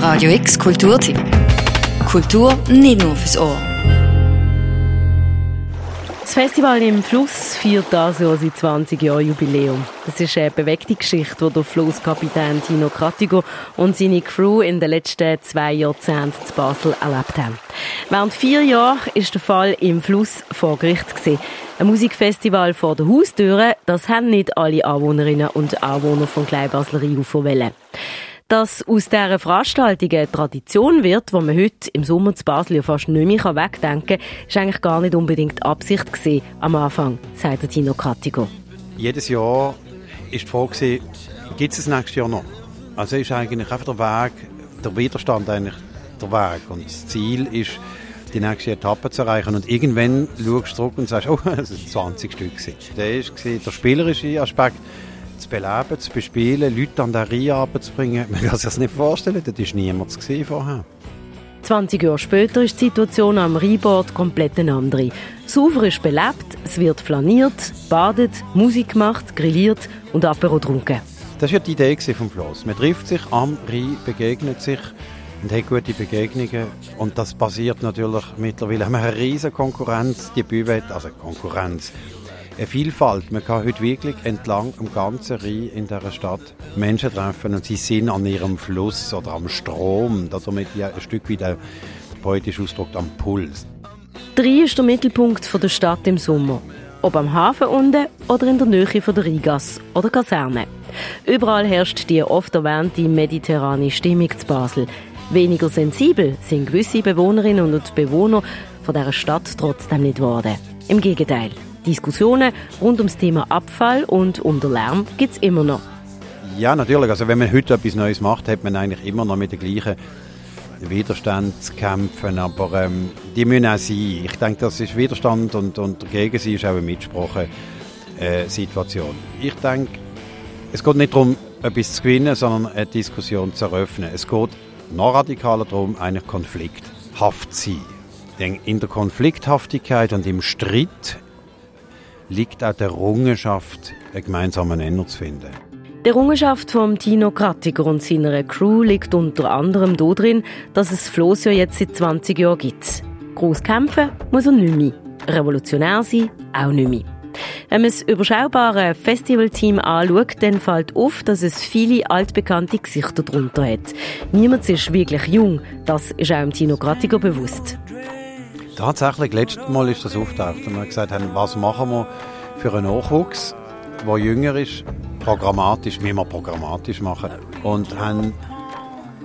Radio X Kulturtipp. Kultur nicht nur fürs Ohr. Das Festival im Fluss feiert das Jahr sein 20 Jahre Jubiläum. Das ist eine bewegte Geschichte, die der Flusskapitän Tino Kratigo und seine Crew in den letzten zwei Jahrzehnten zu Basel erlebt haben. Während vier Jahren ist der Fall im Fluss vor Gericht gewesen. Ein Musikfestival vor der Haustüre, das haben nicht alle Anwohnerinnen und Anwohner von Kleinbasler Rheinhofer wollen. Dass aus dieser Veranstaltung eine Tradition wird, die man heute im Sommer zu Basel ja fast nicht mehr wegdenken kann, ist eigentlich gar nicht unbedingt Absicht gewesen, am Anfang, sagt Tino Kattigo. Jedes Jahr ist die Frage, gibt es das nächstes Jahr noch? Also ist eigentlich einfach der Weg, der Widerstand eigentlich der Weg. Und das Ziel ist, die nächste Etappe zu erreichen. Und irgendwann schaust du zurück und sagst, oh, das sind 20 Stück. Der war der spielerische Aspekt zu beleben, zu bespielen, Leute an der Reihe bringen. Man kann sich das nicht vorstellen, das war niemand vorher. 20 Jahre später ist die Situation am Rheinbord komplett eine andere. Das Ufer ist belebt, es wird flaniert, badet, Musik gemacht, grilliert und Apero getrunken. Das war die Idee vom Fluss. Man trifft sich am Rhein, begegnet sich und hat gute Begegnungen. Und das passiert natürlich mittlerweile. Wir haben eine riesige Konkurrenz, die Bühne, also Konkurrenz eine Vielfalt. Man kann heute wirklich entlang am ganzen Rhein in dieser Stadt Menschen treffen und sie sind an ihrem Fluss oder am Strom, damit ja ein Stück wie der poetisch ausdrückt, am Puls. Der Rhein ist der Mittelpunkt der Stadt im Sommer. Ob am Hafen unten oder in der Nähe von der Rheingasse oder Kaserne. Überall herrscht die oft erwähnte mediterrane Stimmung zu Basel. Weniger sensibel sind gewisse Bewohnerinnen und Bewohner von dieser Stadt trotzdem nicht geworden. Im Gegenteil. Diskussionen rund ums Thema Abfall und um den Lärm gibt es immer noch. Ja, natürlich. Also wenn man heute etwas Neues macht, hat man eigentlich immer noch mit den gleichen Widerstand zu kämpfen. Aber ähm, die müssen auch sein. Ich denke, das ist Widerstand und, und dagegen sein ist auch eine Mitsprache. Äh. Ich denke, es geht nicht darum, etwas zu gewinnen, sondern eine Diskussion zu eröffnen. Es geht noch radikaler darum, einen konflikthaft zu sein. Denn in der Konflikthaftigkeit und im Streit liegt auch der Errungenschaft, einen gemeinsamen Nenner zu finden. Die Errungenschaft von Tino Krattiger und seiner Crew liegt unter anderem darin, dass es Floss ja jetzt seit 20 Jahren gibt. Gross kämpfen muss er nicht mehr. Revolutionär sein auch nicht mehr. Wenn man das überschaubare Festivalteam anschaut, dann fällt auf, dass es viele altbekannte Gesichter darunter hat. Niemand ist wirklich jung, das ist auch Tino Krattiger bewusst. Tatsächlich, letztes Mal ist das auftaucht und wir gesagt haben, was machen wir für einen Nachwuchs, der jünger ist, programmatisch, wie wir programmatisch machen und haben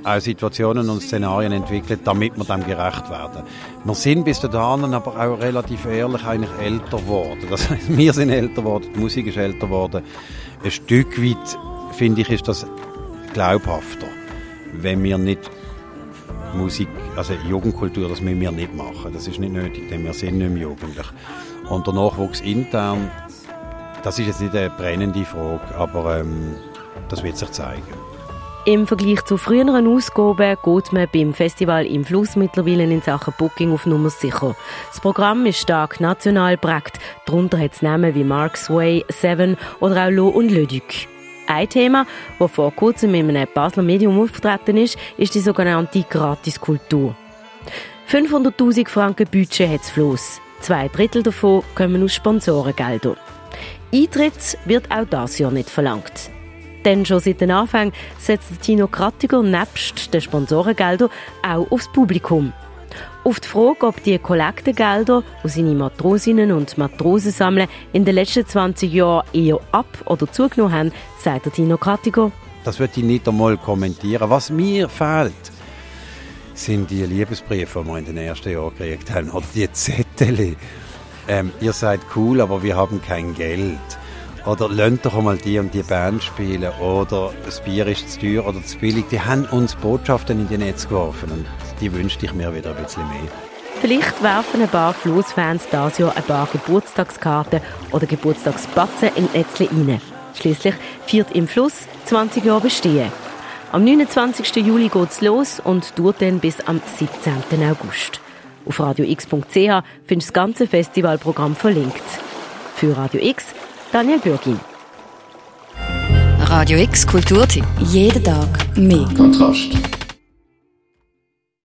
auch Situationen und Szenarien entwickelt, damit wir dem gerecht werden. Wir sind bis dahin aber auch relativ ehrlich eigentlich älter geworden. Das heißt, wir sind älter geworden, die Musik ist älter geworden. Ein Stück weit, finde ich, ist das glaubhafter, wenn wir nicht Musik, also Jugendkultur, das müssen wir nicht machen. Das ist nicht nötig, denn wir sind nicht mehr jugendlich. Und der Nachwuchs intern, das ist jetzt nicht eine brennende Frage, aber ähm, das wird sich zeigen. Im Vergleich zu früheren Ausgaben geht man beim Festival im Fluss mittlerweile in Sachen Booking auf Nummer sicher. Das Programm ist stark national prägt. Darunter hat es Namen wie Mark's Way, Seven oder auch Lo und Le Duc. Ein Thema, das vor kurzem in einem Basler Medium aufgetreten ist, ist die sogenannte Gratiskultur. 500.000 Franken Budget hat Floss. Zwei Drittel davon kommen aus Sponsorengeldern. Eintritt wird auch das Jahr nicht verlangt. Denn schon seit den Anfang setzt Tino Krattiger nebst den Sponsorengeldern auch aufs Publikum. Auf die Frage, ob die Kollektengelder, die seine Matrosinnen und Matrosen sammeln, in den letzten 20 Jahren eher ab- oder zugenommen haben, sagt der Tino Kratiger. Das wird ich nicht einmal kommentieren. Was mir fehlt, sind die Liebesbriefe, die wir in den ersten Jahren gekriegt haben, oder die Zettel. Ähm, ihr seid cool, aber wir haben kein Geld. Oder lernt doch einmal die und die Band spielen. Oder das Bier ist zu teuer oder zu billig. Die haben uns Botschaften in die Netz geworfen. Und die wünschte ich mir wieder ein bisschen mehr. Vielleicht werfen ein paar Flussfans dieses Jahr ein paar Geburtstagskarten oder Geburtstagsbatzen in Netzle rein. Schließlich feiert im Fluss 20 Jahre Bestehen. Am 29. Juli geht es los und dauert dann bis am 17. August. Auf radiox.ch findest du das ganze Festivalprogramm verlinkt. Für Radio X, Daniel Bürgin. Radio X Kulturtipp. Jeden Tag mehr. Kontrast.